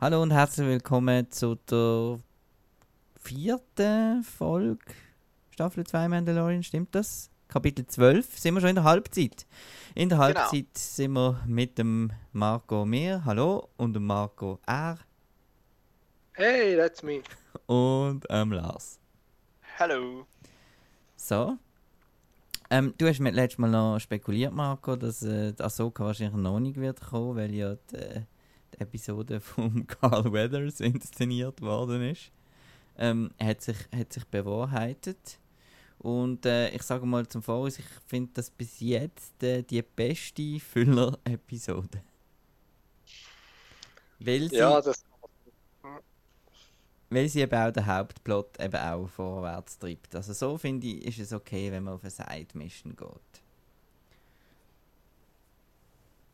Hallo und herzlich willkommen zu der vierten Folge Staffel 2 Mandalorian, stimmt das? Kapitel 12, sind wir schon in der Halbzeit. In der Genau. Halbzeit sind wir mit dem Marco Mir, hallo, und dem Marco R. Hey, that's me. und ähm, Lars. Hello. So. Ähm, du hast mir letztes Mal noch spekuliert, Marco, dass äh, die Ahsoka wahrscheinlich noch nicht wird kommen, weil ja die, äh, die Episode von Carl Weathers inszeniert worden ist. Ähm, hat, sich, hat sich bewahrheitet. Und äh, ich sage mal zum Voraus, ich finde das bis jetzt äh, die beste Füller-Episode. Weil sie, Ja, das. weil sie eben auch den Hauptplot eben auch vorwärts treibt. Also so finde ich, ist es okay, wenn man auf eine Side-Mission geht.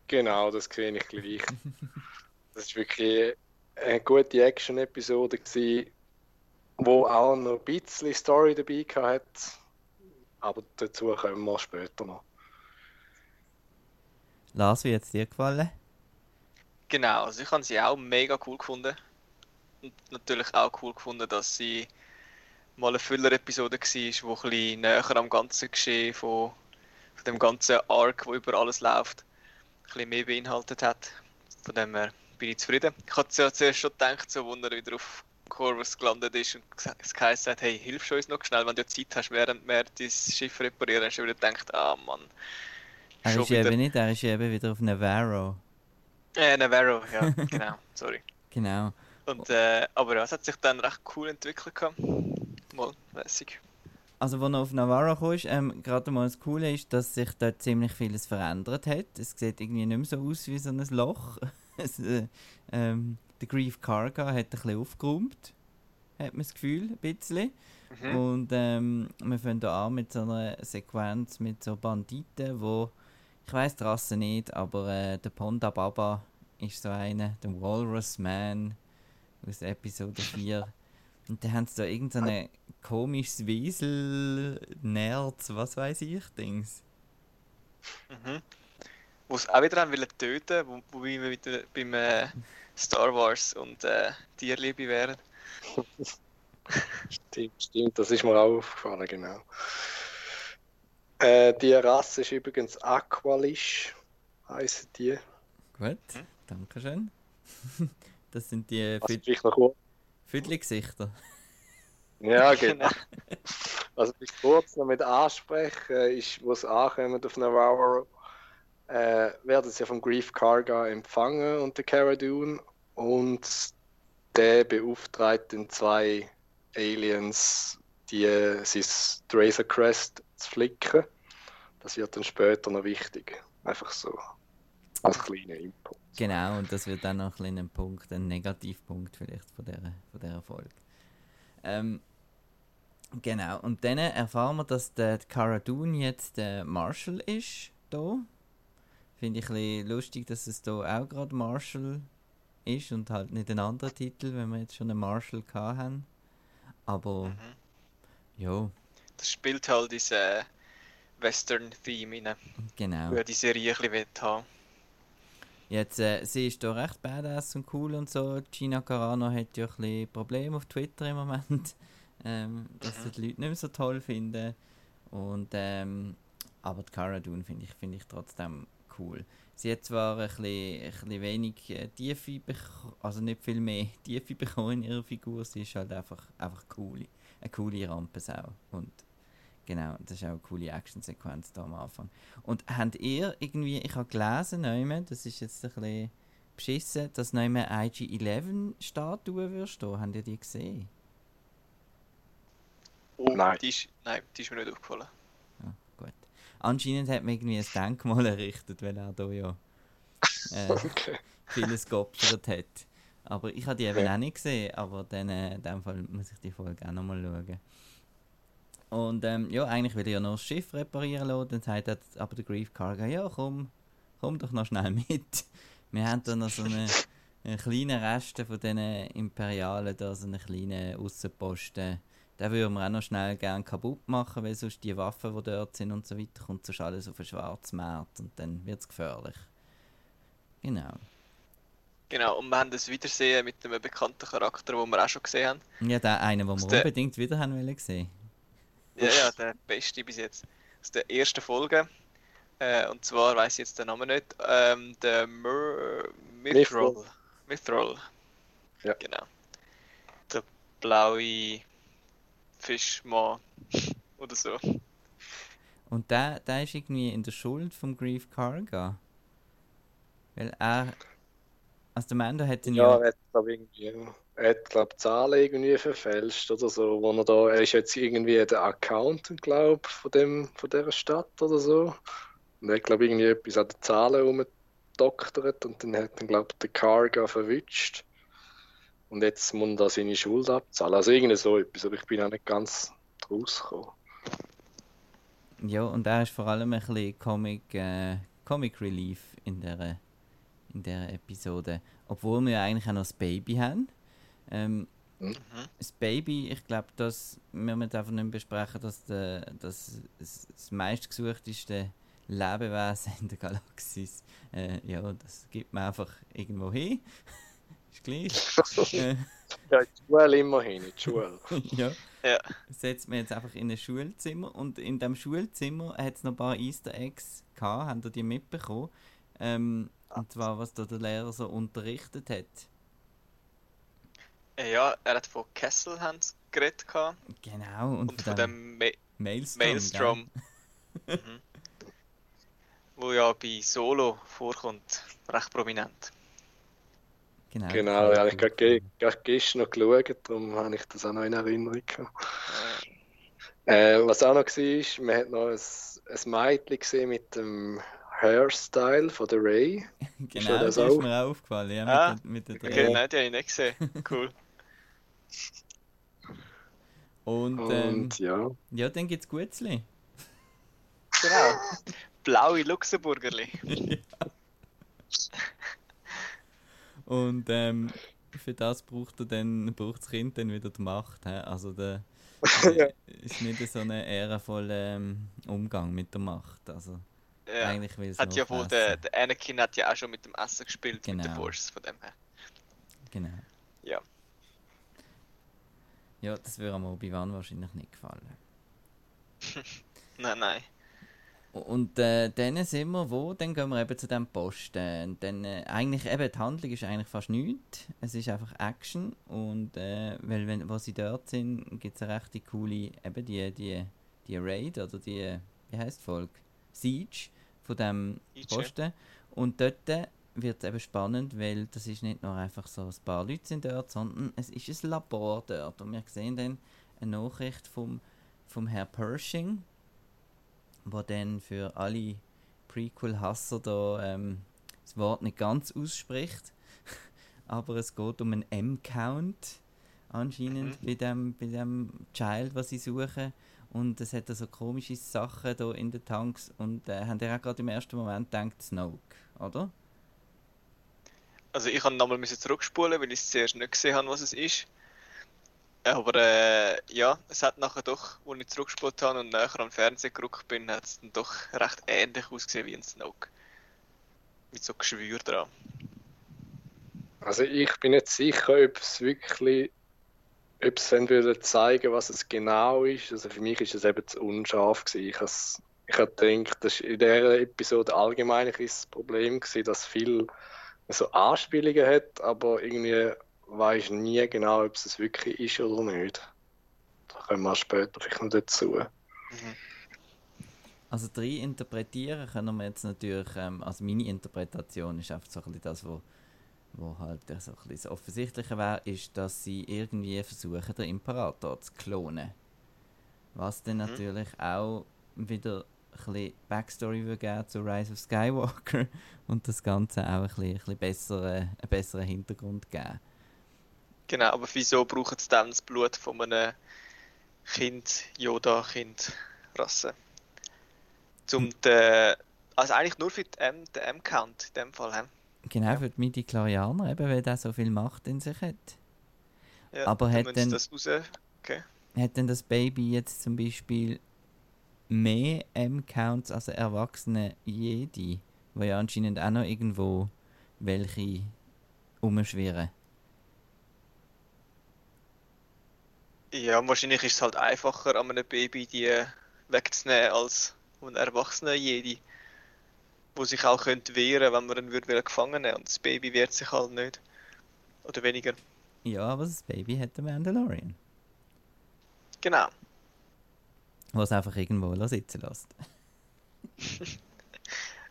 Genau, das sehe ich gleich. Das war wirklich eine gute Action-Episode, gewesen, wo auch noch ein bisschen Story dabei hat. Aber dazu kommen wir später noch. Lars, wie hat es dir gefallen? Genau, also ich habe sie auch mega cool gefunden. Und natürlich auch cool gefunden, dass sie mal eine Füller-Episode war, die ein bisschen näher am ganzen Geschehen von, von dem ganzen Arc, wo über alles läuft, ein bisschen mehr beinhaltet hat. Von dem her bin ich zufrieden. Ich hatte ja zuerst schon gedacht, so, als er wieder auf Corvus gelandet ist und es geheißen hat, hey, hilfst du uns noch schnell, wenn du Zeit hast, während wir dein Schiff reparieren, hast du wieder gedacht, ah Mann. Er ist wieder- eben nicht, er ist eben wieder auf Navarro. Äh, Navarro, ja, genau, sorry. Genau. Und, äh, aber ja, es hat sich dann recht cool entwickelt. gehabt. Mal lässig. Also, als er auf Navarro kam, ist, ähm, gerade mal das Coole ist, dass sich dort ziemlich vieles verändert hat. Es sieht irgendwie nicht mehr so aus wie so ein Loch. äh, ähm, der Grief Karga hat ein bisschen aufgeräumt, hat man das Gefühl, ein bisschen. Mhm. Und ähm, wir fangen an mit so einer Sequenz mit so Banditen, wo ich weiß die Rasse nicht, aber äh, der Ponda Baba ist so einer, der Walrus Man aus Episode 4. Und da haben sie da irgendein komisches Wiesel, Nerz, was weiß ich, Dings. Mhm. Wo es auch wieder haben wollen töten, wo, wo wir wieder beim äh, Star Wars und äh, Tierliebe wären. Stimmt, stimmt, das ist mir auch aufgefallen, genau. Äh, die Rasse ist übrigens Aqualish, heißen die. Gut, Mhm. danke schön. das sind die. Füdli-Gesichter. Ja, genau. Also ich kurz noch mit ansprechen, ist, wo es ankommt auf Navarro, äh, werden sie vom Grief Karga empfangen und der Cara Dune und der beauftragt den zwei Aliens, die äh, sein Razor Crest zu flicken. Das wird dann später noch wichtig. Einfach so als kleiner Input. Genau, und das wird dann noch ein Punkt, ein Negativpunkt vielleicht von dieser, von dieser Folge. Ähm, genau, und dann erfahren wir, dass der Cara Dune jetzt der Marshall ist, da. Finde ich ein bisschen lustig, dass es da auch gerade Marshall ist und halt nicht ein anderer Titel, wenn wir jetzt schon einen Marshall haben. Aber, Mhm. ja, Das spielt halt diese Western-Theme rein, genau. wo die Serie ein bisschen haben. Jetzt, äh, sie ist da recht badass und cool und so. Gina Carano hat ja ein bisschen Probleme auf Twitter im Moment, ähm, dass sie die Leute nicht mehr so toll finden. Und, ähm, aber die Cara Dune finde ich, finde ich trotzdem cool. Sie hat zwar ein bisschen, ein bisschen wenig äh, Tiefe also nicht viel mehr Tiefe bekommen in ihrer Figur, sie ist halt einfach, einfach cool. Eine coole Rampensau. Und genau, das ist auch eine coole Actionsequenz da am Anfang. Und habt ihr irgendwie, ich habe gelesen, neumann, das ist jetzt ein bisschen beschissen, dass neumann IG-11-Statue wird stehen. Habt ihr die gesehen? Oh, Nein. Die ist, nein, die ist mir nicht aufgefallen. Anscheinend hat man irgendwie ein Denkmal errichtet, weil er da ja äh, Okay. vieles geopfert hat. Aber ich habe die eben Ja. auch nicht gesehen, aber dann äh, in dem Fall muss ich die Folge auch nochmal schauen. Und ähm, ja, eigentlich will er ja noch das Schiff reparieren lassen, dann sagt er aber der Grief Cargo, ja komm, komm doch noch schnell mit. Wir haben da noch so eine, eine kleine Reste von diesen Imperialen, da so einen kleinen Aussenposten. Den würden wir auch noch schnell gerne kaputt machen, weil sonst die Waffen, die dort sind und so weiter, kommt sonst alles auf den Schwarzmarkt und dann wird es gefährlich. Genau. Genau, und wir haben das Wiedersehen mit einem bekannten Charakter, den wir auch schon gesehen haben. Ja, der eine, den wir der- unbedingt wieder haben wollen sehen. Ja, ja, der beste bis jetzt. Aus der ersten Folge. Äh, und zwar weiß ich jetzt den Namen nicht. Ähm, der Mithril. Mithril. Mithril. Ja. Genau. Der blaue Fischmann. Oder so. Und der, der ist irgendwie in der Schuld vom Grief Karga. Weil er. Also der Mando hat ihn Ja, ja. er hat, glaub, irgendwie, er hat, glaub, Zahlen irgendwie verfälscht oder so. Wo er, da, er ist jetzt irgendwie der Accountant, glaub, von, dem, von dieser Stadt oder so. Und er hat, glaub, irgendwie etwas an den Zahlen rumgedoktert und dann hat ihn, glaub, der Karga verwünscht. Und jetzt muss er seine Schuld abzahlen. Also irgendwie so etwas, aber ich bin auch nicht ganz draus gekommen. Ja, und er ist vor allem ein bisschen Comic, äh, Comic Relief in der, in der Episode. Obwohl wir ja eigentlich auch noch das Baby haben. Ähm, Mhm. das Baby, ich glaube, dass wir müssen einfach nicht besprechen, dass, der, dass das, das meistgesuchteste Lebewesen in der Galaxis, äh, ja, das gibt man einfach irgendwo hin. Ist gleich. äh, Ja, in die Schule immerhin, in die Schule. ja. Ja. Setzt man jetzt einfach in ein Schulzimmer und in dem Schulzimmer hat es noch ein paar Easter Eggs gehabt, habt ihr die mitbekommen? Ähm, und zwar, was da der Lehrer so unterrichtet hat. Äh, ja, er hat von Kessel haben sie geredet gehabt. Genau, und, und von dem Ma Maelstrom. Maelstrom. mhm. Wo ja bei Solo vorkommt, recht prominent. Genau, Genau, ja, ich habe ge gerade gestern noch geschaut, darum habe ich das auch noch in Erinnerung gehabt. Äh, was auch noch war, man hat noch ein, ein Mädchen gesehen mit dem Hairstyle von der Ray. Genau, das das ist auch? mir auch aufgefallen, ja, Ah, mit, der, mit der okay, nein, die habe ich nicht gesehen. Cool. Und, ähm, Und ja, ja, dann gibt es Gutzli. Genau. Blaue Luxemburgerli. Und ähm, für das braucht er dann, braucht das Kind dann wieder die Macht. He? Also der Ja. ist nicht so ein ehrenvoller ähm, Umgang mit der Macht. Also Ja. eigentlich will es Hat ja wohl der, der Anakin hat ja auch schon mit dem Essen gespielt, mit den Genau. Force von dem her. Genau. Ja. Ja, das würde am Obi-Wan wahrscheinlich nicht gefallen. Nein, nein. Und äh, dann sind wir wo? Dann gehen wir eben zu dem Posten. Und dann, äh, eigentlich, eben, die Handlung ist eigentlich fast nichts. Es ist einfach Action. Und äh, weil, wenn, wo sie dort sind, gibt es eine recht coole, eben die, die, die Raid oder die, wie heißt Folge? Siege von dem. Posten. Und dort wird es eben spannend, weil das ist nicht nur einfach so, ein paar Leute sind dort, sondern es ist ein Labor dort. Und wir sehen dann eine Nachricht vom, vom Herr Pershing, wo dann für alle Prequel-Hasser da ähm, das Wort nicht ganz ausspricht. Aber es geht um einen M-Count anscheinend bei, dem, bei dem Child, was sie suchen. Und es hat da so komische Sachen da in den Tanks. Und äh, haben ihr auch gerade im ersten Moment gedacht, Snoke, oder? Also ich habe nochmal zurückspulen, weil ich es zuerst nicht gesehen habe, was es ist. Aber äh, ja, es hat nachher doch, als ich zurückgespult habe und näher am Fernsehen gerückt bin, hat es dann doch recht ähnlich ausgesehen wie ein Snoke. Mit so Geschwür dran. also ich bin nicht sicher, ob es wirklich, ob es dann würde zeigen, was es genau ist. Also für mich ist es eben zu unscharf gewesen. Ich has, ich habe gedacht, das ist in dieser Episode allgemein ein das Problem gewesen, dass viel so Anspielungen hat, aber irgendwie weiß nie genau, ob es wirklich ist oder nicht. Da kommen wir später vielleicht noch dazu. Mhm. Also drei interpretieren können wir jetzt natürlich, ähm, also meine Interpretation ist einfach so ein bisschen das, wo, wo halt so ein bisschen das Offensichtliche wäre, ist, dass sie irgendwie versuchen, den Imperator zu klonen. Was dann Mhm. natürlich auch wieder ein bisschen Backstory würde geben zu Rise of Skywalker und das Ganze auch ein bisschen, ein bisschen besseren, einen besseren Hintergrund geben. Genau, aber wieso brauchen sie dann das Blut von einem Kind, Yoda-Kind-Rasse? Zum den, also eigentlich nur für den M-Count in dem Fall. He? Genau, für die Midi-Chlorianer, eben weil der so viel Macht in sich hat. Ja, Aber dann hat sie das raus. Okay. Hat denn das Baby jetzt zum Beispiel mehr M-Counts als erwachsene Jedi, wo ja anscheinend auch noch irgendwo welche umschwirren. Ja, wahrscheinlich ist es halt einfacher, an einem Baby die wegzunehmen, als an einem Erwachsenen jede, wo sich auch könnte wehren, wenn man ihn würde gefangen nehmen und das Baby wehrt sich halt nicht. Oder weniger. Ja, aber das Baby hat den Mandalorian. Genau. Was einfach irgendwo sitzen lässt.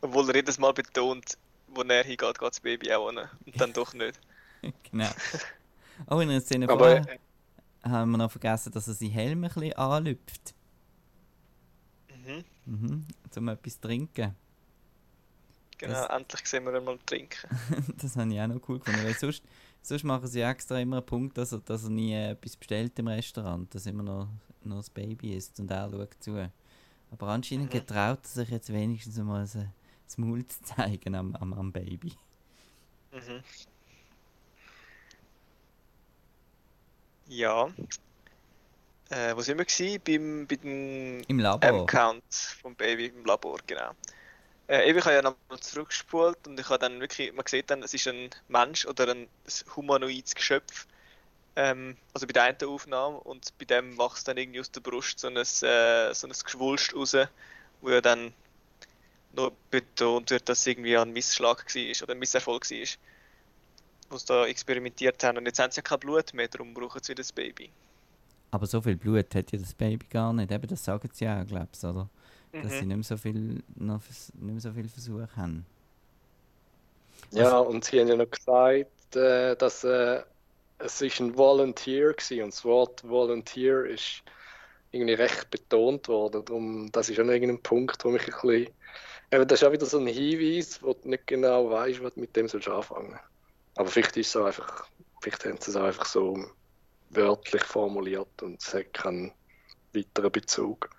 Obwohl er jedes Mal betont, wo er hingeht, geht das Baby auch hin. Und dann doch nicht. genau. Oh, in einer Szene Aber- vorher haben wir noch vergessen, dass er seinen Helm ein bisschen anlüpft. Mhm. Mhm. Um etwas zu trinken. Genau, Das- endlich sehen wir ihn mal trinken. das habe ich auch noch cool gefunden. Weil sonst, sonst machen sie extra immer einen Punkt, dass er, dass er nie etwas bestellt im Restaurant. Dass immer noch, noch das Baby ist und er schaut zu. Aber anscheinend Mhm. getraut er sich jetzt wenigstens mal das Maul zu zeigen am, am, am Baby. Mhm. Ja. Äh, wo sind wir gewesen? Beim, bei dem Im Labor. M-Count vom Baby im Labor, genau. Äh, ich habe ja nochmal zurückgespult und ich habe dann wirklich, man sieht dann, es ist ein Mensch oder ein humanoides Geschöpf. Ähm, also bei der einen Aufnahme und bei dem wächst dann irgendwie aus der Brust so ein, äh, so ein Geschwulst raus, wo ja dann noch betont wird, dass es irgendwie ein Missschlag war oder ein Misserfolg war, wo sie da experimentiert haben. Und jetzt haben sie ja kein Blut mehr, darum brauchen sie das Baby. Aber so viel Blut hat ja das Baby gar nicht. Eben, das sagen sie ja auch, glaubst du, oder? Dass sie Mhm. nicht mehr so viel, noch, nicht mehr so viel Versuche haben. Ja, und sie haben ja noch gesagt, äh, dass äh, es ist ein Volunteer war und das Wort Volunteer ist irgendwie recht betont worden. Darum, das ist auch noch irgendein Punkt, wo mich ein bisschen... Eben, das ist auch wieder so ein Hinweis, wo du nicht genau weißt, was du mit dem sollst anfangen Aber vielleicht ist es auch einfach, vielleicht haben sie es auch einfach so wörtlich formuliert und es hat keinen weiteren Bezug.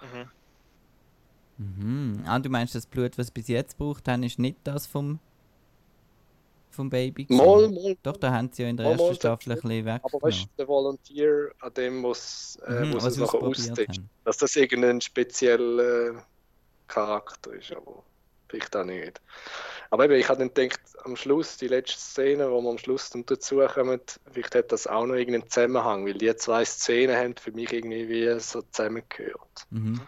Mhm. Mhm. Ah, du meinst, das Blut, was sie bis jetzt braucht haben, ist nicht das vom, vom Baby? Mal, mal, Doch, da haben sie ja in der Mal, mal, ersten Staffel ein bisschen aber weggenommen. weißt du, der Volunteer, an dem muss, äh, Mhm, muss was es nachher austesten. dass das irgendein spezieller Charakter ist, aber vielleicht auch nicht. Aber eben, ich habe dann gedacht, am Schluss, die letzte Szene, wo wir am Schluss dann dazukommen, vielleicht hat das auch noch irgendeinen Zusammenhang, weil die zwei Szenen haben für mich irgendwie wie so zusammengehört. Mhm.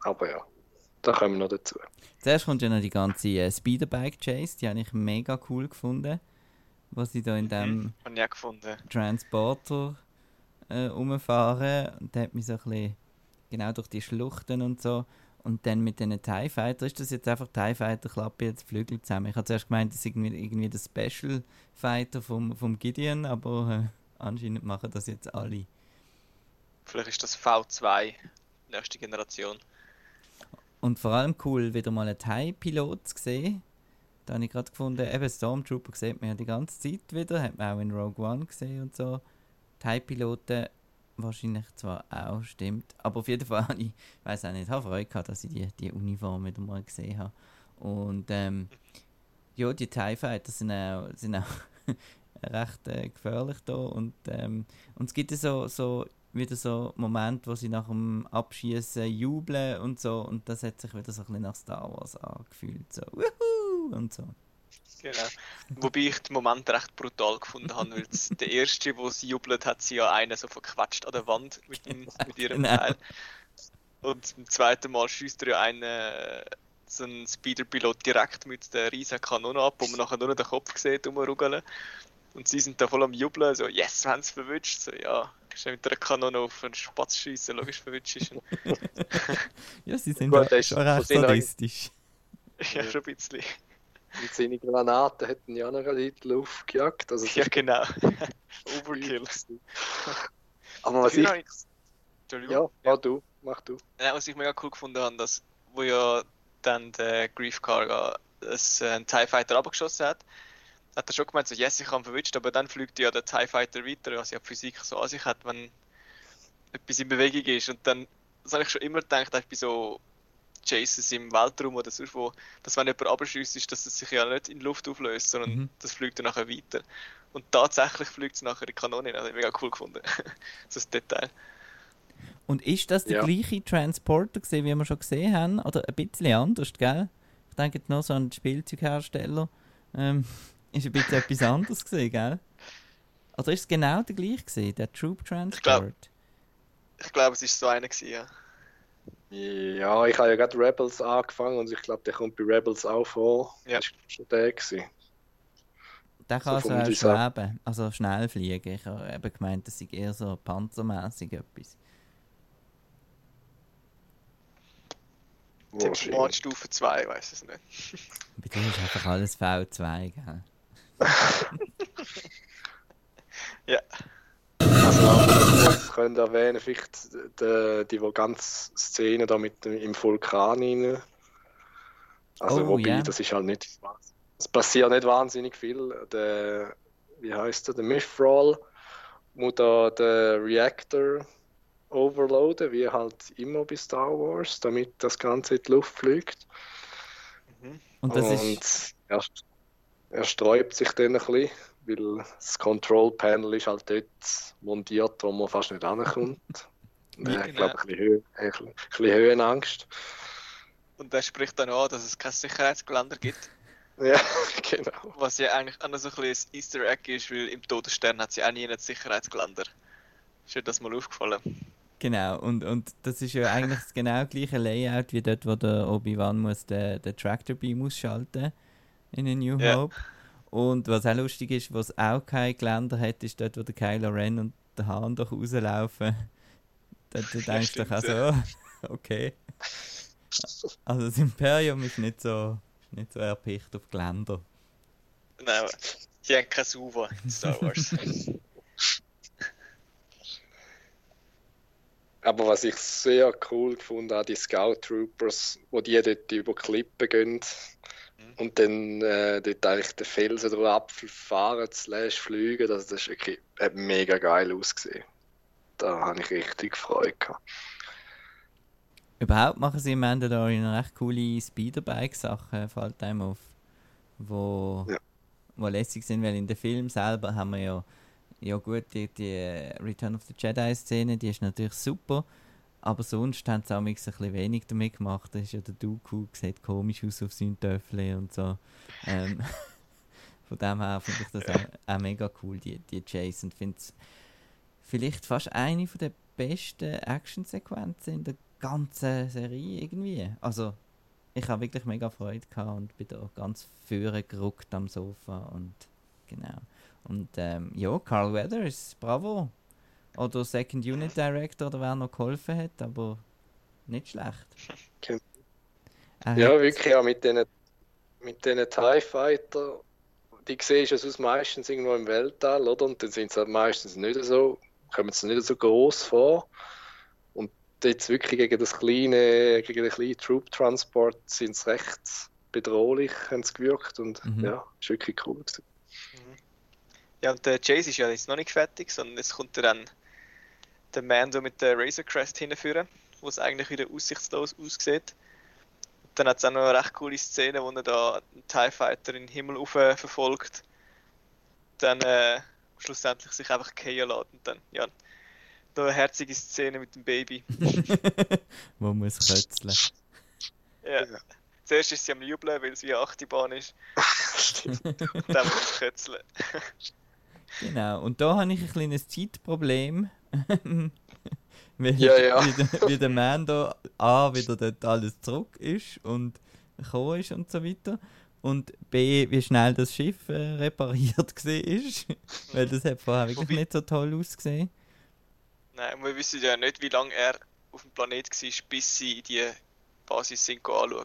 Aber ja, da kommen wir noch dazu. Zuerst kommt ja noch die ganze äh, Speederbike-Chase, die habe ich mega cool gefunden. Was sie da in dem Mhm. Auch gefunden. Transporter äh, rumfahren und der hat mich so ein bisschen genau durch die Schluchten und so. Und dann mit diesen TIE Fighter, ist das jetzt einfach TIE Fighter, klappe jetzt Flügel zusammen. Ich habe zuerst gemeint, das ist irgendwie, irgendwie der Special Fighter vom, vom Gideon, aber äh, anscheinend machen das jetzt alle. Vielleicht ist das V2, nächste Generation. Und vor allem cool, wieder mal einen TIE-Pilot zu sehen. Da habe ich gerade gefunden, eben Stormtrooper sieht man ja die ganze Zeit wieder, hat man auch in Rogue One gesehen und so. TIE-Piloten wahrscheinlich zwar auch, stimmt, aber auf jeden Fall ich, weiß auch nicht, habe Freude gehabt, dass ich die, die Uniform wieder mal gesehen habe. Und ähm, ja, die TIE Fighter sind auch, sind auch recht äh, gefährlich da und, ähm, und es gibt so, so wieder so Momente, wo sie nach dem Abschießen jubeln und so und das hat sich wieder so ein bisschen nach Star Wars angefühlt, so Wuhu! und so. Genau. Wobei ich den Moment recht brutal gefunden habe, weil der erste, wo sie jubelt, hat sie ja einen so verquatscht an der Wand mit, dem, mit ihrem Genau. Teil. Und beim zweiten Mal schießt er ja einen, äh, so einen Speederpilot direkt mit der riesen Kanone ab, wo man nachher nur noch den Kopf sieht, rumrugeln. Und sie sind da voll am Jubeln, so, yes, wir haben es verwünscht. So, ja, kannst du mit einer Kanone auf einen Spatz schießen, logisch verwünscht ist. Ja, sie sind Gut, ja schon recht sadistisch. ja, schon ein bisschen. Und seine Granaten hätten ja noch in die Luft gejagt. Also Ja, genau. Overkill. Aber was ich... ich-. Ja, mach du, mach du. Ja, was ich mega cool gefunden habe, dass, wo ja dann der Grief Karga das, äh, einen TIE Fighter abgeschossen hat, hat er schon gemeint, so, yes, ich habe ihn verwünscht, aber dann fliegt ja der TIE Fighter weiter, was ja die Physik so an sich hat, wenn etwas in Bewegung ist. Und dann, das habe ich schon immer gedacht, auch bei so Chases im Weltraum oder sonst wo, dass wenn jemand abschießt, ist, dass es sich ja nicht in die Luft auflöst, sondern Mhm. das fliegt dann nachher weiter. Und tatsächlich fliegt es nachher in die Kanone, das habe ich mega cool gefunden. so ein Detail. Und ist das der Ja. gleiche Transporter gewesen, wie wir schon gesehen haben? Oder ein bisschen anders, gell? Ich denke jetzt nur so an den Spielzeughersteller. Ähm, ist ein bisschen etwas anderes gesehen, gell? Oder ist es genau der gleiche gesehen, der Troop Transport? Ich glaube, es ist so einer gewesen, ja. Ja, ich habe ja gerade Rebels angefangen und ich glaube, der kommt bei Rebels auch vor. Ja. Das war schon der. Gewesen. Der kann So so vom auch Design. schweben, also schnell fliegen. Ich habe eben gemeint, das sei eher so panzermäßig etwas. Tempomat. Stufe 2, weiß es nicht. Bei dir ist einfach alles V2, gell? Also, wir können erwähnen, vielleicht die, die, die ganze Szene da mit dem, im Vulkan rein. Also, Oh, wobei, ja. das ist halt nicht. Es passiert nicht wahnsinnig viel. Der, wie heißt der? Der Mithril muss da den Reactor overloaden, wie halt immer bei Star Wars, damit das Ganze in die Luft fliegt. Mhm. Und das und ist. er, er sträubt sich dann ein bisschen, weil das Control Panel ist halt dort montiert, wo man fast nicht rankommt. Hat, Genau. glaube ich, ein bisschen, ein bisschen- Höhenangst. Und der spricht dann an, dass es kein Sicherheitsgeländer gibt. Ja, genau. Was ja eigentlich auch noch so ein bisschen ein Easter Egg ist, weil im Todesstern hat ja auch nie ein Sicherheitsgeländer. Ist dir das mal aufgefallen? Genau, und, und das ist ja eigentlich das genau gleiche Layout wie dort, wo der Obi-Wan muss den, den Tractor Beam ausschalten in A New. Hope. Und was auch lustig ist, was auch kein Geländer hat, ist dort, wo der Kylo Ren und der Hahn doch rauslaufen. Dort Ja, denkst du doch auch so, okay. Also das Imperium ist nicht so, nicht so erpicht auf Geländer. Nein, sie haben kein Suva in Star Wars. Aber was ich sehr cool gefunden habe, die Scout Troopers, wo die dort über Klippen gehen Mhm. und dann äh, dort eigentlich den Felsen drüber abfahren, slash fliegen, das, das ist wirklich, hat mega geil ausgesehen. Da habe ich richtig Freude gehabt. Überhaupt machen sie im Mandalorian recht coole Speederbike-Sachen, fällt einem auf. Wo, Ja. wo lässig sind, weil in dem Film selber haben wir ja, ja gut, die, die Return of the Jedi-Szene, die ist natürlich super, aber sonst haben sie auch ein bisschen wenig damit gemacht. Da ist ja der Dooku, sieht komisch aus auf seinem Töffel und so. Ähm, von dem her finde ich das auch, auch mega cool, die, die Chase. Und finde es vielleicht fast eine von der besten Actionsequenzen in der ganzen Serie irgendwie. Also, ich habe wirklich mega Freude gehabt und bin da ganz vorne gerückt am Sofa und genau. Und ähm, ja, Carl Weathers, bravo. Oder Second Unit Director oder wer noch geholfen hat, aber nicht schlecht. Genau. Er Ja, hat- wirklich auch mit diesen mit diesen TIE Fighter, die siehst du sonst meistens irgendwo im Weltall, oder? Und dann sind sie halt meistens nicht so, kommen sie nicht so groß vor. Und jetzt wirklich gegen das kleine, gegen den kleinen Troop-Transport sind sie recht bedrohlich, haben sie gewirkt und Mhm. ja, ist wirklich cool gewesen. Ja, und der Chase ist ja jetzt noch nicht fertig, sondern jetzt kommt er dann der Mando mit der Razor Crest hinführen, wo es eigentlich wieder aussichtslos aussieht. Und dann hat es auch noch eine recht coole Szene, wo er da einen TIE Fighter in den Himmel rauf verfolgt. Dann äh, schlussendlich sich einfach fallen lässt und dann, ja, noch eine herzige Szene mit dem Baby. wo muss kötzeln. Ja. Ja. Zuerst ist sie am Jubeln, weil es wie eine Achterbahn ist. Stimmt. Und dann muss sie kötzeln. Genau, und da habe ich ein kleines Zeitproblem. weil, Ja, ja. Wie, der, wie der Mando A wieder dort alles zurück ist und gekommen ist und so weiter. Und B, wie schnell das Schiff äh, repariert war. weil das hat vorher wirklich Wobei- nicht so toll ausgesehen. Nein, wir wissen ja nicht, wie lange er auf dem Planet war, bis sie in die Basis sind anschauen.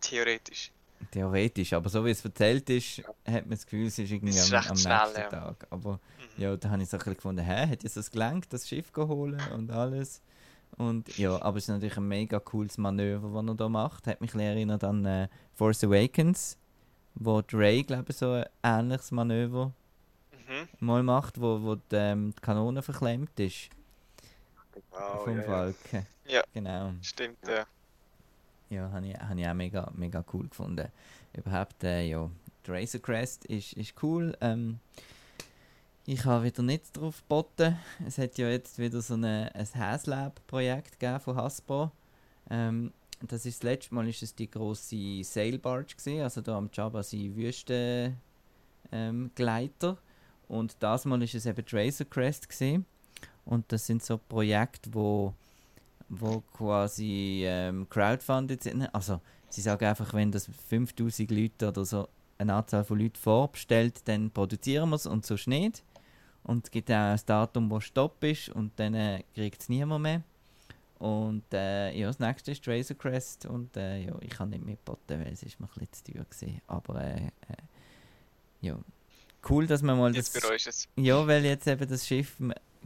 Theoretisch. Theoretisch, aber so wie es erzählt ist, hat man das Gefühl, es ist irgendwie am, am nächsten ja. Tag. Aber Mhm. ja, da habe ich so ein bisschen gefunden, hä, hat jetzt das gelangt, das Schiff geholt und alles. Und ja, aber es ist natürlich ein mega cooles Manöver, das er da macht. Hat mich erinnert an äh, Force Awakens, wo Rey, glaube ich, so ein ähnliches Manöver Mhm. mal macht, wo, wo die, ähm, die Kanone verklemmt ist Wow, vom ja, ja. Falken. Ja. Genau. Stimmt, ja. Ja, habe ich, hab ich auch mega, mega cool gefunden. Überhaupt, äh, ja, die Razor Crest ist, ist cool. Ähm, ich habe wieder nicht drauf geboten. Es hat ja jetzt wieder so eine, ein HasLab-Projekt von Hasbro. Ähm, das ist das letzte Mal ist es die große Sail Barge gewesen, also da am Jabba sie Wüste ähm, Gleiter. Und das Mal ist es eben Tracer Crest gesehen. Und das sind so Projekte, wo, wo quasi ähm, crowdfunded sind. Also sie sagen einfach, wenn das 5000 Leute oder so eine Anzahl von Leuten vorbestellt, dann produzieren wir es und so nicht. Und es gibt auch ein Datum, wo Stopp ist und dann äh, kriegt es niemand mehr. Und äh, ja, das nächste ist Razor Crest und äh, ja, ich kann nicht mitboten, weil es ist mir ein bisschen zu teuer gewesen. Aber äh, äh, ja, cool, dass man mal Jetzt das... es. Ja, weil jetzt eben das Schiff,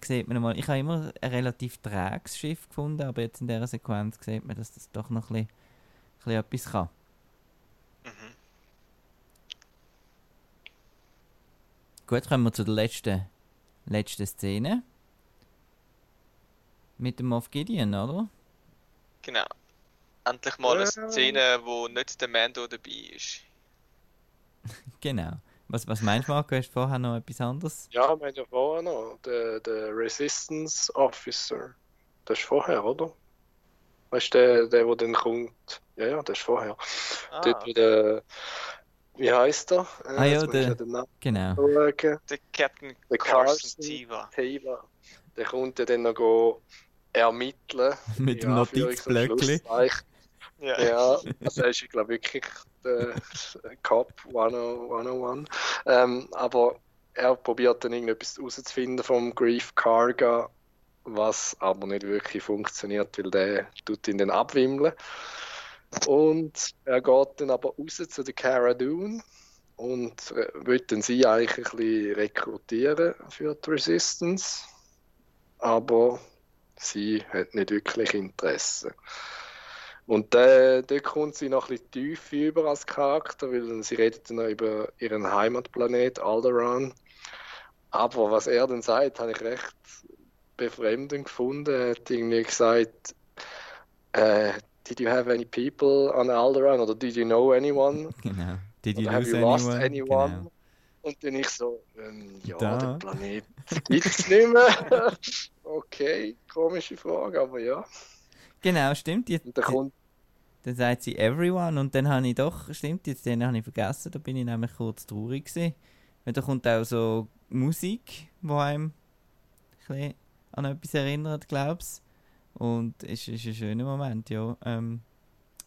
sieht man mal, ich habe immer ein relativ träges Schiff gefunden, aber jetzt in dieser Sequenz sieht man, dass das doch noch ein bisschen, ein bisschen etwas kann. Mhm. Gut, kommen wir zu der letzten, letzten Szene. Mit dem Moff Gideon, oder? Genau. Endlich mal eine Ja. Szene, wo nicht der Mando dabei ist. Genau. Was, was meinst du, Marco? Hast du vorher noch etwas anderes? Ja, wir haben ja vorher noch den, den Resistance Officer. Das ist vorher, oder? Weißt du, der, der, der dann kommt. Ja, ja, das ist vorher. Ah, Dort, wo der. Wie heißt er? Äh, Ah, ja, der- den Genau. schauen. der Captain Der Carson. Tiva. Teva. Der kommt ja dann noch go ermitteln. Mit dem in Ja. Ja, also er ist, ich glaube wirklich der Cop 101. Ähm, aber er probiert dann irgendetwas herauszufinden vom Grief Karga, was aber nicht wirklich funktioniert, weil der tut ihn dann abwimmeln. Und er geht dann aber raus zu der Cara Dune und äh, will dann sie eigentlich ein bisschen rekrutieren für die Resistance. Aber sie hat nicht wirklich Interesse. Und äh, dort kommt sie noch ein bisschen tief über als Charakter, weil sie redet dann noch über ihren Heimatplanet Alderaan. Aber was er dann sagt, habe ich recht befremdend gefunden. Er hat irgendwie gesagt, äh, Did you have any people on Alderaan oder did you know anyone? Genau. Did you have you lost anyone? anyone? Genau. Und dann ich so, ähm, ja, Da. der Planet gibt es nicht mehr. okay, komische Frage, aber ja. Genau, stimmt. Jetzt, Und dann kommt dann sagt sie everyone und dann habe ich doch, stimmt, jetzt den habe ich vergessen, da bin ich nämlich kurz traurig gewesen. Weil da kommt auch so Musik, die einem ein an etwas erinnert, glaubst Und es ist ein schöner Moment, ja. Ähm,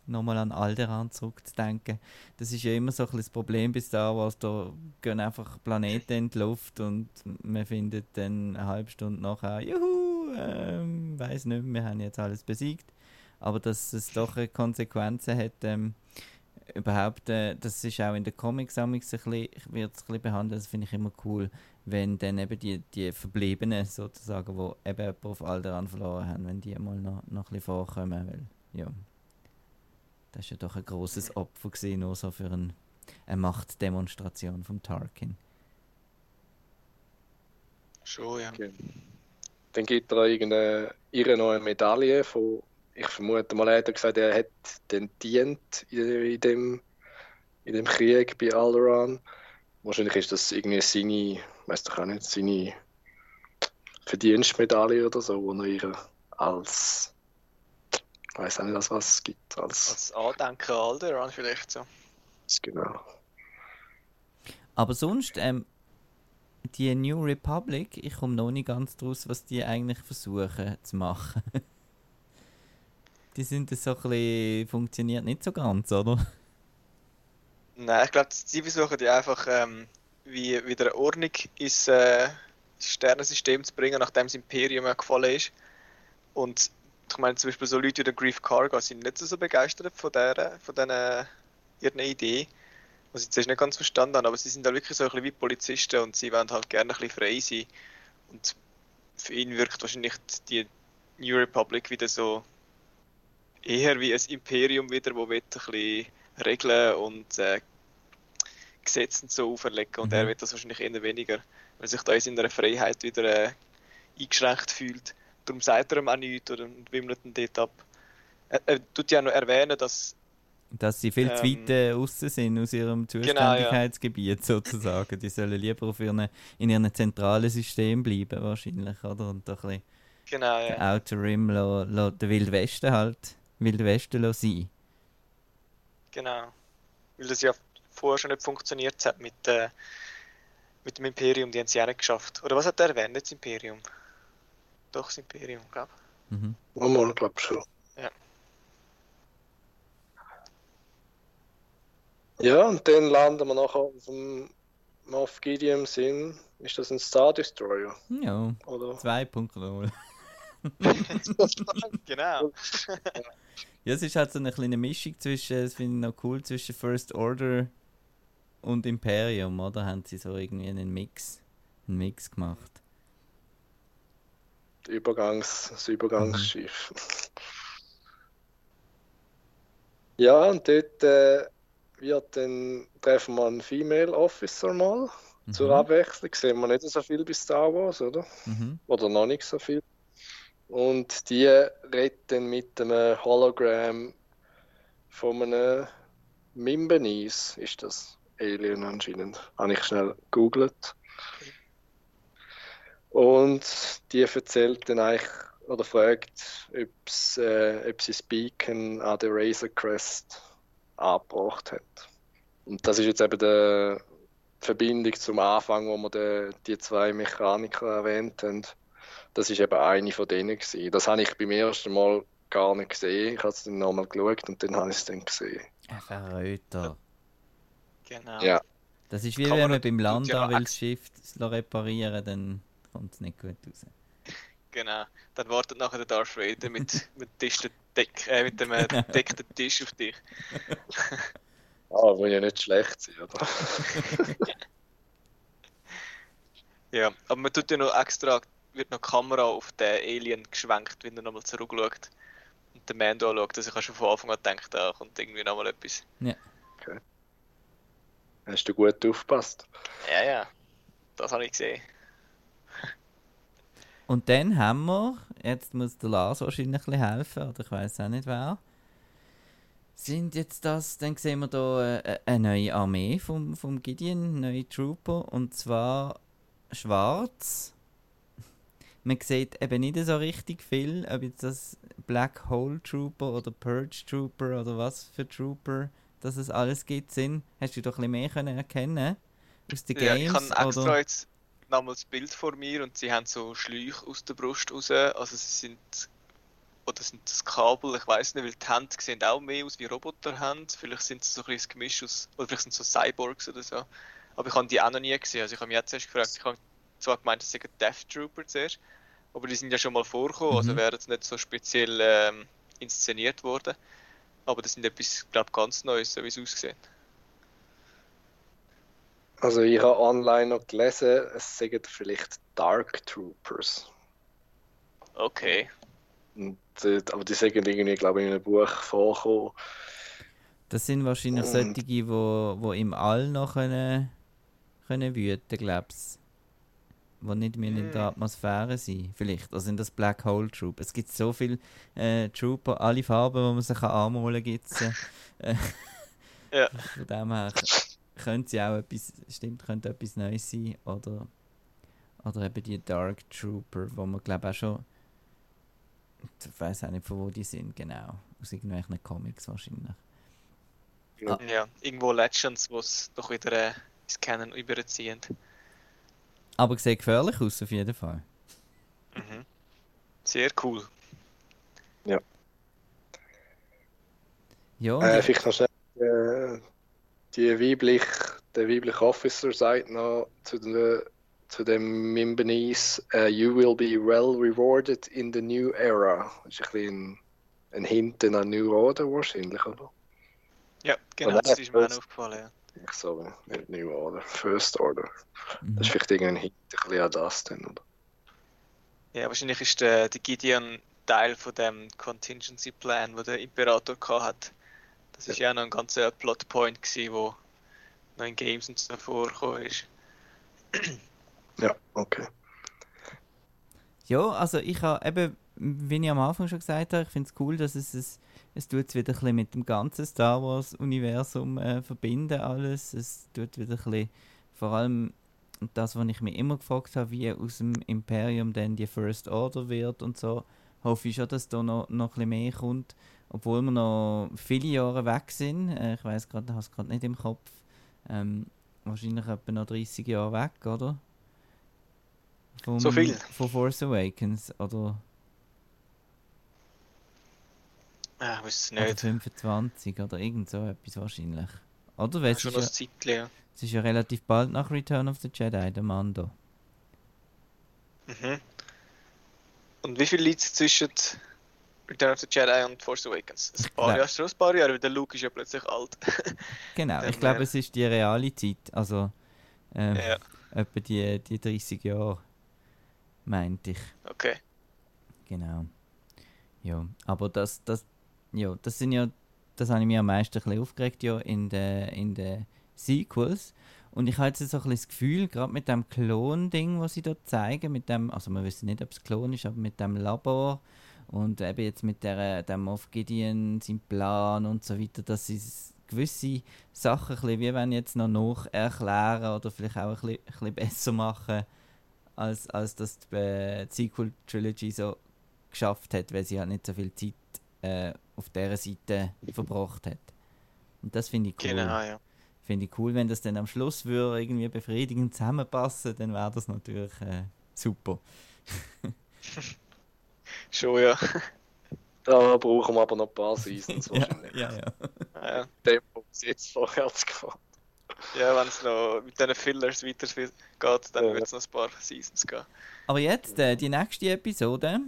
nochmal an Alderan zurückzudenken. Das ist ja immer so ein das Problem bei Star Wars, da gehen einfach Planeten in die Luft und man findet dann eine halbe Stunde nachher, juhu, ähm, weiß nicht, wir haben jetzt alles besiegt. Aber dass es doch Konsequenzen hat, ähm, überhaupt, äh, das ist auch in den Comics amigs ein bisschen, wird es ein bisschen behandelt, das finde ich immer cool, wenn dann eben die, die Verbliebenen sozusagen, die eben auf Alderan verloren haben, wenn die mal noch, noch ein bisschen vorkommen, weil, ja, das ist ja doch ein großes Opfer gewesen, nur so für ein, eine Machtdemonstration vom Tarkin. Schon, ja. Okay. Dann gibt er irgendeine ihre neue Medaille von, ich vermute mal, er hat gesagt, er hat den dient in, in dem in dem Krieg bei Alderaan. Wahrscheinlich ist das irgendwie seine, weiß doch auch nicht, seine Verdienstmedaille oder so, wo er ihr als, ich weiß auch nicht, als was es gibt, als, Als Andenken an Alderaan vielleicht so. genau. Aber sonst, ähm, die New Republic, ich komme noch nicht ganz draus, was die eigentlich versuchen zu machen. die sind so ein bisschen, funktioniert nicht so ganz, oder? Nein, ich glaube, sie versuchen ja einfach ähm, wie, wieder eine Ordnung ins äh, Sternensystem zu bringen, nachdem das Imperium ja gefallen ist. Und ich meine, zum Beispiel so Leute wie der Grief Karga sind nicht so begeistert von, der, von diesen, ihren Idee, was ich zuerst nicht ganz verstanden habe, aber sie sind halt wirklich so ein bisschen wie Polizisten und sie wollen halt gerne ein bisschen frei sein. Und für ihn wirkt wahrscheinlich die New Republic wieder so eher wie ein Imperium wieder, wo will ein bisschen Regeln und äh, Gesetze und so auferlegen und Mhm. er wird das wahrscheinlich eher weniger, weil sich da in seiner Freiheit wieder äh, eingeschränkt fühlt. Darum sagt er ihm auch nichts oder und wimmelt ihn dort ab. Er, er tut ja noch erwähnen, dass Dass sie viel zu Ähm, weit äh, außen sind aus ihrem Genau, Zuständigkeitsgebiet sozusagen. Die sollen lieber auf ihren, in ihrem zentralen System bleiben wahrscheinlich, oder? Und da ein bisschen genau, ja. Outer Rim, lo, lo, den Wild Westen halt, Wild Westen lo sein. Genau. Weil das ja vorher schon nicht funktioniert hat mit, äh, Mit dem Imperium, die haben sie auch nicht geschafft. Oder was hat er erwähnt? Das Imperium. Doch, das Imperium, glaube ich. Mhm. Mal, glaube schon. Ja, und dann landen wir nachher auf dem Moff Gideon Sinn. Ist das ein Star Destroyer? Ja. Oder? 2.0. genau. ja, es ist halt so eine kleine Mischung zwischen, das finde ich noch cool, zwischen First Order und Imperium, oder? Haben sie so irgendwie einen Mix, einen Mix gemacht. Übergangs, das Übergangsschiff. Mhm. Ja, und dort äh, wird dann treffen wir einen Female Officer mal. Mhm. Zur Abwechslung sehen wir nicht so viel bei Star Wars, oder? Mhm. Oder noch nicht so viel. Und die redet mit einem Hologramm von einem Mimbenis, ist das Alien anscheinend. Habe ich schnell gegoogelt. Und die erzählt dann eigentlich oder fragt, äh, ob sie Beacon an der Razor Crest angebracht hat. Und das ist jetzt eben die Verbindung zum Anfang, wo wir die, die zwei Mechaniker erwähnt haben das ist eben eine von denen gewesen. Das habe ich beim ersten Mal gar nicht gesehen. Ich habe es dann nochmal geschaut und dann habe ich es dann gesehen. Ein Verräter. Genau. Ja. Das ist wie Kann wenn man beim Land ja will, das Schiff reparieren dann kommt es nicht gut raus. Genau. Dann wartet nachher der Darth Vader mit, mit, Deck, äh, mit dem äh, gedeckten Tisch auf dich. ah, wo ja nicht schlecht sein, oder? ja, aber man tut ja noch extra wird noch die Kamera auf den Alien geschwenkt, wenn er nochmal zurückschaut. Und der Mando anschaut, dass ich schon von Anfang an gedacht da kommt irgendwie nochmal etwas. Ja. Okay. Hast du gut aufgepasst? Ja, ja. Das habe ich gesehen. Und dann haben wir, jetzt muss der Lars wahrscheinlich ein bisschen helfen, oder ich weiß auch nicht wer. Sind jetzt das, dann sehen wir hier äh, eine neue Armee vom, vom Gideon, neue Trooper, und zwar schwarz man sieht eben nicht so richtig viel, ob jetzt das Black Hole Trooper oder Purge Trooper oder was für Trooper dass es alles gibt sind. Hast du doch ein bisschen mehr können erkennen aus den Games? Ja, ich habe extra oder? jetzt nochmals das Bild vor mir und sie haben so Schläuche aus der Brust raus, also sie sind oder sind das Kabel, ich weiß nicht, weil die Hände sehen auch mehr aus wie Roboterhände, vielleicht sind es so ein bisschen Gemisch aus, oder vielleicht sind es so Cyborgs oder so. Aber ich habe die auch noch nie gesehen, also ich habe mich jetzt erst gefragt, ich habe zwar gemeint, es seien Death Trooper zuerst, aber die sind ja schon mal vorgekommen, also mhm. also wären jetzt nicht so speziell ähm, inszeniert worden. Aber das sind etwas, glaube ganz Neues, so wie es aussieht. Also ich habe online noch gelesen, es sind vielleicht Dark Troopers. Okay. Und, äh, aber die sind irgendwie, glaube ich, in einem Buch vorgekommen. Das sind wahrscheinlich Und... solche, die wo, wo im All noch können, können wüten, glaubst die nicht mehr in der Atmosphäre sind. Vielleicht. Also sind das Black Hole Troop. Es gibt so viele äh, Trooper, alle Farben, die man sich anmalen kann. Äh, ja. Von dem her könnte sie auch etwas, stimmt, könnte etwas Neues sein. Oder, oder eben die Dark Trooper, wo man glaube auch schon ich weiß auch nicht, von wo die sind, genau. Aus irgendwelchen Comics wahrscheinlich. Ja, ah. ja irgendwo Legends, wo es doch wieder äh, ins Canon überziehen. Aber sieht gefährlich aus, auf jeden Fall. Mhm. Sehr cool. Ja. Ja, äh, vielleicht noch schnell äh, die weiblich, der weibliche Officer sagt noch zu, den, zu dem Mimbenis, uh, you will be well rewarded in the new era. Das ist ein bisschen ein Hint an New Order wahrscheinlich, oder? Ja, genau, das ist mir auch aufgefallen. Ja. Ich so, nicht New Order, First Order. Mhm. Das ist vielleicht irgendein Hint ein bisschen an das dann, oder? Ja, wahrscheinlich ist der, der Gideon Teil von dem Contingency Plan, wo der Imperator hat. Das ist ja, ja noch ein ganzer Plotpoint gewesen, wo noch in Games und so vorgekommen ist. ja, okay. Ja, also ich habe eben, wie ich am Anfang schon gesagt habe, ich finde es cool, dass es es es tut wieder ein bisschen mit dem ganzen Star Wars Universum äh, verbinden alles. Es tut wieder ein bisschen, vor allem das, was ich mich immer gefragt habe, wie aus dem Imperium dann die First Order wird und so, hoffe ich schon, dass da noch, noch ein bisschen mehr kommt, obwohl wir noch viele Jahre weg sind. Äh, ich weiß gerade, habe es gerade nicht im Kopf. Ähm, wahrscheinlich etwa noch 30 Jahre weg, oder? Vom, So viel? Von Force Awakens, oder, Ja, ich weiß es oder nicht. 25, oder irgend so etwas wahrscheinlich. Oder? Weil es Schon ist, noch ja, Zeitchen, ja. es ist ja relativ bald nach Return of the Jedi, der Mando. Mhm. Und wie viel liegt zwischen Return of the Jedi und Force Awakens? Ein paar Jahre, schon ein paar Jahre, weil der Luke ist ja plötzlich alt. Genau, ich glaube, es ist die reale Zeit, also ähm, ja, etwa die, die 30 Jahre, meinte ich. okay. Genau. Ja, aber das, das, ja, das sind ja, das habe ich mir am meisten ein bisschen aufgeregt ja in den in den Sequels. Und ich habe jetzt so ein bisschen das Gefühl, gerade mit dem Klon-Ding, was sie da zeigen, mit dem, also wir wissen nicht, ob es Klon ist, aber mit dem Labor und eben jetzt mit der, dem Moff Gideon, sein Plan und so weiter, dass sie gewisse Sachen, ein bisschen, wie wenn jetzt noch nacherklären oder vielleicht auch ein bisschen, ein bisschen besser machen, als, als das die, äh, die Sequel-Trilogy so geschafft hat, weil sie halt nicht so viel Zeit äh, auf dieser Seite verbracht hat. Und das finde ich cool. Genau, ja. Finde ich cool, wenn das dann am Schluss würde irgendwie befriedigend zusammenpassen, dann wäre das natürlich äh, super. Schon, ja. Da brauchen wir aber noch ein paar Seasons ja, wahrscheinlich. ja, ja. ja. Dem, was jetzt vorwärts geht. Ja, wenn es noch mit diesen Fillers weitergeht, dann Ja. wird es noch ein paar Seasons gehen. Aber jetzt, äh, die nächste Episode,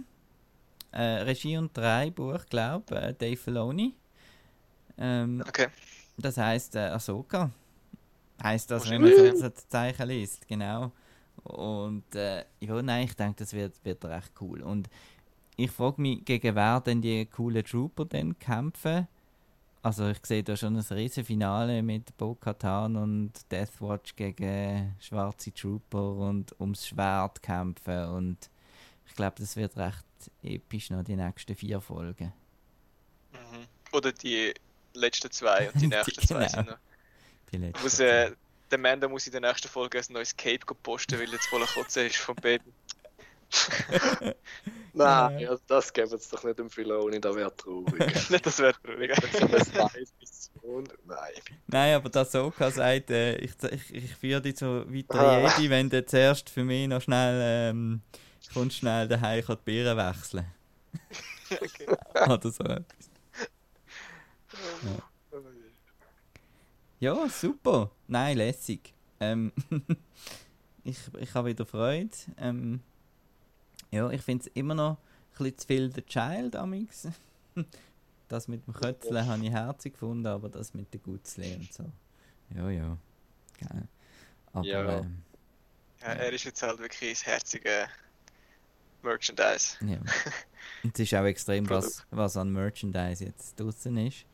äh, Regie und Drehbuch, glaube äh, Dave Filoni. Ähm, Okay. Das heißt äh, Ahsoka. Heißt das, wenn man das Zeichen liest, genau. Und äh, ja, nein, ich denke, das wird, wird recht cool. Und ich frage mich, gegen wer denn die coolen Trooper denn kämpfen? Also ich sehe da schon ein riesen Finale mit Bo-Katan und Deathwatch gegen schwarze Trooper und ums Schwert kämpfen und ich glaube, das wird recht episch noch die nächsten vier Folgen. Mhm. Oder die letzten zwei und die Die- nächsten zwei genau. sind noch. Die letzten Muss, äh, der Mando muss in der nächsten Folge ein neues Cape posten, weil jetzt voller Kotze ist vom Baby. Nein, Ja. ja, das geben sie doch nicht dem Filoni, das wäre traurig. Nicht, das wäre traurig. so. Nein, Nein, aber das Soka sagt, äh, ich, ich, ich führe dich zu weiter. Jedi, wenn du zuerst für mich noch schnell, ähm, kommst schnell daheim kann die Bieren wechseln. okay. Oder so etwas. Ja, super. Nein, lässig. Ähm, ich, ich habe wieder Freude. Ähm, ja, ich finde es immer noch ein bisschen zu viel The Child, amix. Das mit dem Kötzeln habe ich herzig gefunden, aber das mit der Gutzle und so. Ja, ja. Geil. Aber, Ja. ähm, Ja, er ist jetzt halt wirklich das herzige Merchandise. Ja. Und es ist auch extrem, was, was an Merchandise jetzt draußen ist.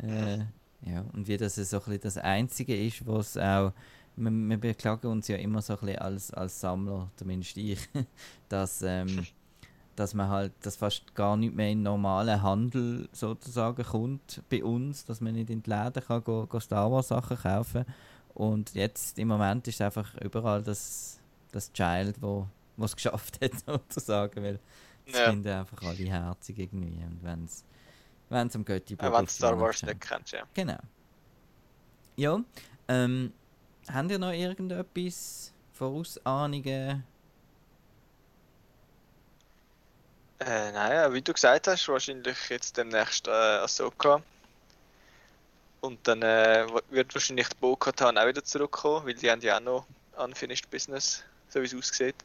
Äh, ja, und wie das so ein bisschen das Einzige ist, was auch. Wir, wir beklagen uns ja immer so ein bisschen als, als Sammler, zumindest ich, dass, ähm, dass man halt, dass fast gar nicht mehr in normalen Handel sozusagen kommt bei uns, dass man nicht in die Läden kann go, go Star Wars Sachen kaufen. Und jetzt im Moment ist einfach überall das, das Child, wo was geschafft hat sozusagen, weil das Ja. finden einfach alle herzig irgendwie. Und wenn es wenn es am Götti Auch wenn du Star Wars nicht kennst, ja. Genau. Ja, ähm, habt ihr noch irgendetwas, Vorausahnungen? Äh, naja, wie du gesagt hast, wahrscheinlich jetzt demnächst äh, Ahsoka. Und dann äh, wird wahrscheinlich die Bo-Katan auch wieder zurückkommen, weil die haben ja auch noch Unfinished Business, so wie es aussieht.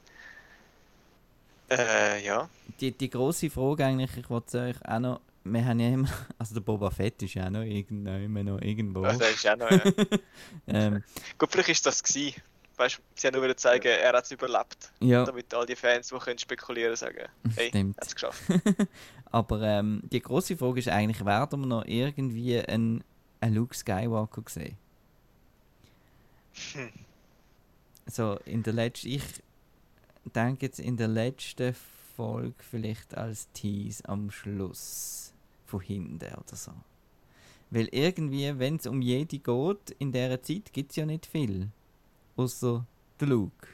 Äh, ja. Die, die grosse Frage eigentlich, ich wollte euch auch noch, wir haben ja immer, also der Boba Fett ist ja auch noch irgendwo, immer noch irgendwo. Der ist auch noch, ja. ähm, Gut, vielleicht ist das gewesen. Weißt, sie haben nur wieder zeigen, er hat es überlebt. ja, Damit all die Fans, die können spekulieren, sagen, hey, Stimmt. er hat es geschafft. aber ähm, die grosse Frage ist eigentlich, werden wir noch irgendwie einen, einen Luke Skywalker sehen? Hm. So, in der letzten, ich denke jetzt in der letzten Folge vielleicht als Tease am Schluss von hinten oder so. Weil irgendwie, wenn es um Jedi geht, in dieser Zeit gibt es ja nicht viel. Außer der Luke,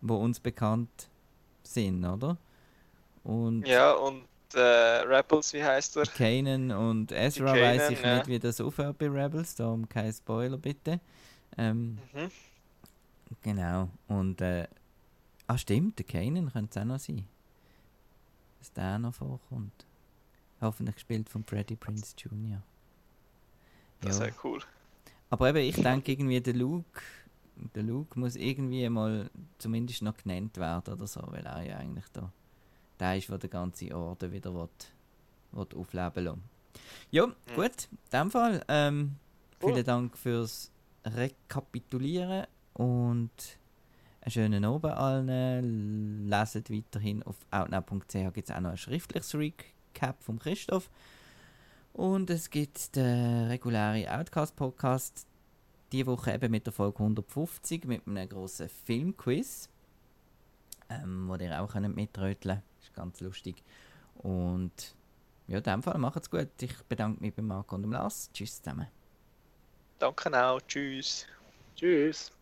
wo uns bekannt sind, oder? Und Ja, und äh, Rebels, wie heißt er? Kanan und Ezra Die weiß Kanan, ich ja. nicht, wie das aufhört bei Rebels, darum kein Spoiler bitte. Ähm, Mhm. Genau. Und, äh, ah stimmt, der Kanan könnte es auch noch sein. Dass der noch vorkommt. Hoffentlich gespielt von Freddie Prince Jr. Das Ja. wäre cool. Aber eben, ich denke irgendwie, der Luke, der Luke muss irgendwie mal zumindest noch genannt werden oder so, weil er ja eigentlich da der ist, der den ganzen Orden wieder will, will aufleben lassen. Ja, gut, in dem Fall, ähm, Cool. vielen Dank fürs Rekapitulieren und einen schönen Abend allen. Leset weiterhin auf outnow.ch gibt es auch noch ein schriftliches Recap von Christoph. Und es gibt den regulären Outcast-Podcast, diese Woche eben mit der Folge 150 mit einem grossen Filmquiz, ähm, wo ihr auch mitröteln könnt. Ist ganz lustig. Und ja, in dem Fall macht's gut. Ich bedanke mich bei Marco und dem Lars. Tschüss zusammen. Danke auch. Tschüss. Tschüss.